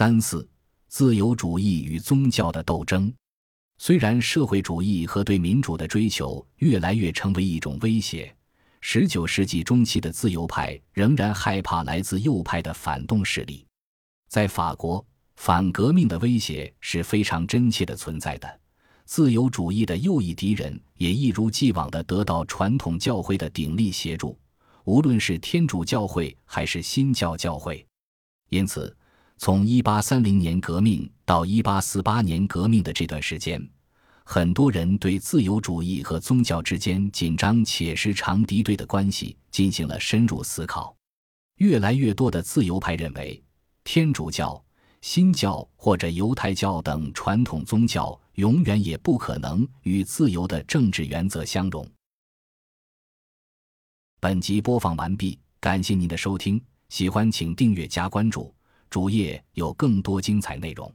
三四，自由主义与宗教的斗争。虽然社会主义和对民主的追求越来越成为一种威胁，十九世纪中期的自由派仍然害怕来自右派的反动势力。在法国，反革命的威胁是非常真切的存在的。自由主义的右翼敌人也一如既往地得到传统教会的鼎力协助，无论是天主教会还是新教教会。因此。从一八三零年革命到一八四八年革命的这段时间，很多人对自由主义和宗教之间紧张且时常敌对的关系进行了深入思考。越来越多的自由派认为，天主教、新教或者犹太教等传统宗教永远也不可能与自由的政治原则相容。本集播放完毕，感谢您的收听，喜欢请订阅加关注。主页有更多精彩内容。